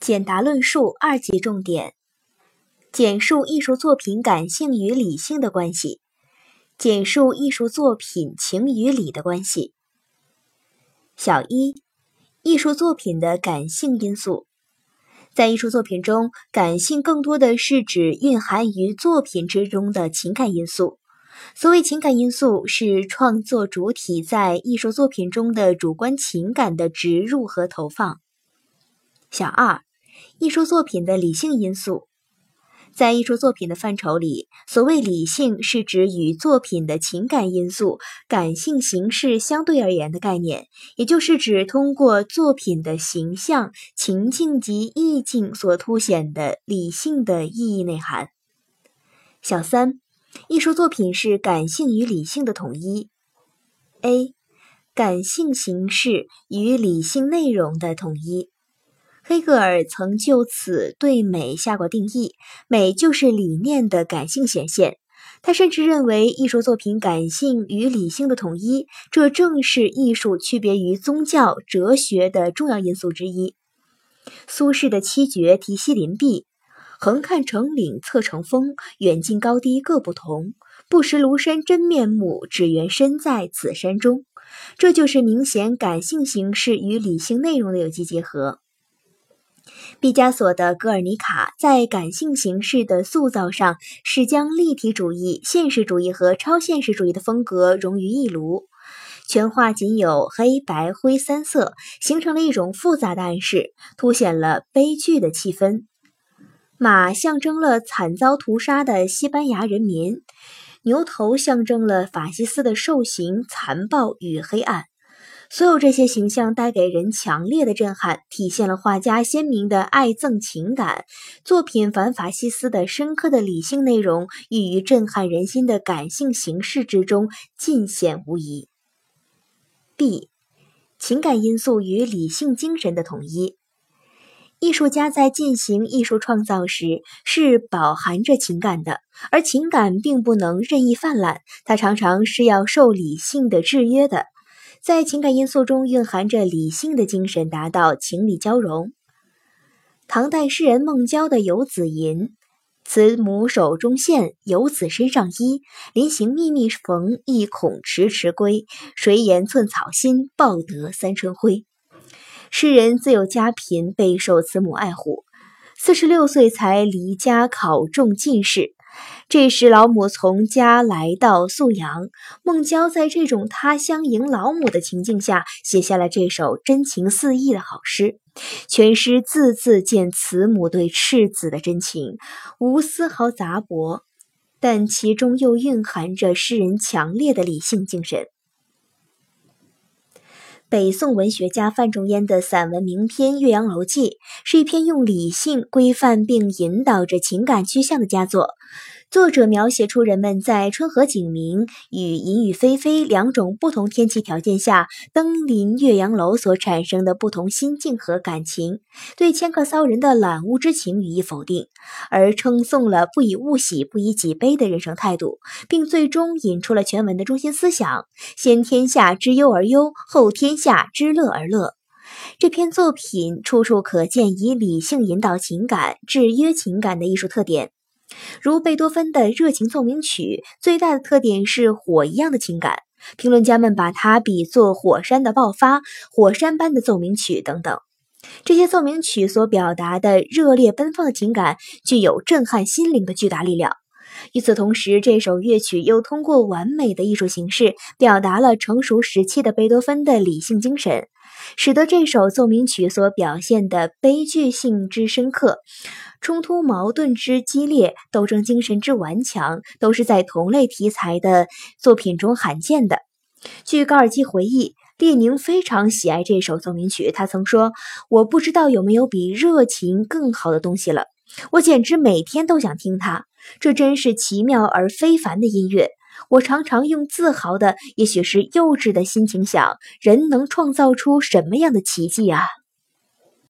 简答论述二级重点：简述艺术作品感性与理性的关系，简述艺术作品情与理的关系。小一，艺术作品的感性因素，在艺术作品中，感性更多的是指蕴含于作品之中的情感因素。所谓情感因素，是创作主体在艺术作品中的主观情感的植入和投放。小二。艺术作品的理性因素，在艺术作品的范畴里，所谓理性是指与作品的情感因素、感性形式相对而言的概念，也就是指通过作品的形象、情境及意境所凸显的理性的意义内涵。小三，艺术作品是感性与理性的统一。A，感性形式与理性内容的统一。黑格尔曾就此对美下过定义：美就是理念的感性显现。他甚至认为，艺术作品感性与理性的统一，这正是艺术区别于宗教、哲学的重要因素之一。苏轼的七绝题西林壁：“横看成岭侧成峰，远近高低各不同。不识庐山真面目，只缘身在此山中。”这就是明显感性形式与理性内容的有机结合。毕加索的《格尔尼卡》在感性形式的塑造上，是将立体主义、现实主义和超现实主义的风格融于一炉。全画仅有黑白灰三色，形成了一种复杂的暗示，凸显了悲剧的气氛。马象征了惨遭屠杀的西班牙人民，牛头象征了法西斯的兽行、残暴与黑暗。所有这些形象带给人强烈的震撼，体现了画家鲜明的爱憎情感。作品反法西斯的深刻的理性内容，寓于震撼人心的感性形式之中，尽显无疑。B. 情感因素与理性精神的统一。艺术家在进行艺术创造时，是饱含着情感的，而情感并不能任意泛滥，它常常是要受理性的制约的。在情感因素中蕴含着理性的精神，达到情理交融。唐代诗人孟郊的《游子吟》：“慈母手中线，游子身上衣。临行密密缝，意恐迟迟归。谁言寸草心，报得三春晖。”诗人自幼家贫，备受慈母爱护，四十六岁才离家考中进士。这时，老母从家来到宿阳，孟郊在这种他乡迎老母的情境下，写下了这首真情四溢的好诗。全诗字字见慈母对赤子的真情，无丝毫杂驳，但其中又蕴含着诗人强烈的理性精神。北宋文学家范仲淹的散文名篇《岳阳楼记》，是一篇用理性规范并引导着情感趋向的佳作。作者描写出人们在春和景明与阴雨霏霏两种不同天气条件下登临岳阳楼所产生的不同心境和感情，对迁客骚人的览物之情予以否定，而称颂了不以物喜、不以己悲的人生态度，并最终引出了全文的中心思想：先天下之忧而忧，后天下之乐而乐。这篇作品处处可见以理性引导情感、制约情感的艺术特点。如贝多芬的热情奏鸣曲，最大的特点是火一样的情感。评论家们把它比作火山的爆发、火山般的奏鸣曲等等。这些奏鸣曲所表达的热烈奔放的情感，具有震撼心灵的巨大力量。与此同时，这首乐曲又通过完美的艺术形式，表达了成熟时期的贝多芬的理性精神，使得这首奏鸣曲所表现的悲剧性之深刻。冲突矛盾之激烈，斗争精神之顽强，都是在同类题材的作品中罕见的。据高尔基回忆，列宁非常喜爱这首奏鸣曲。他曾说：“我不知道有没有比热情更好的东西了，我简直每天都想听它。这真是奇妙而非凡的音乐。我常常用自豪的，也许是幼稚的心情想：人能创造出什么样的奇迹啊！”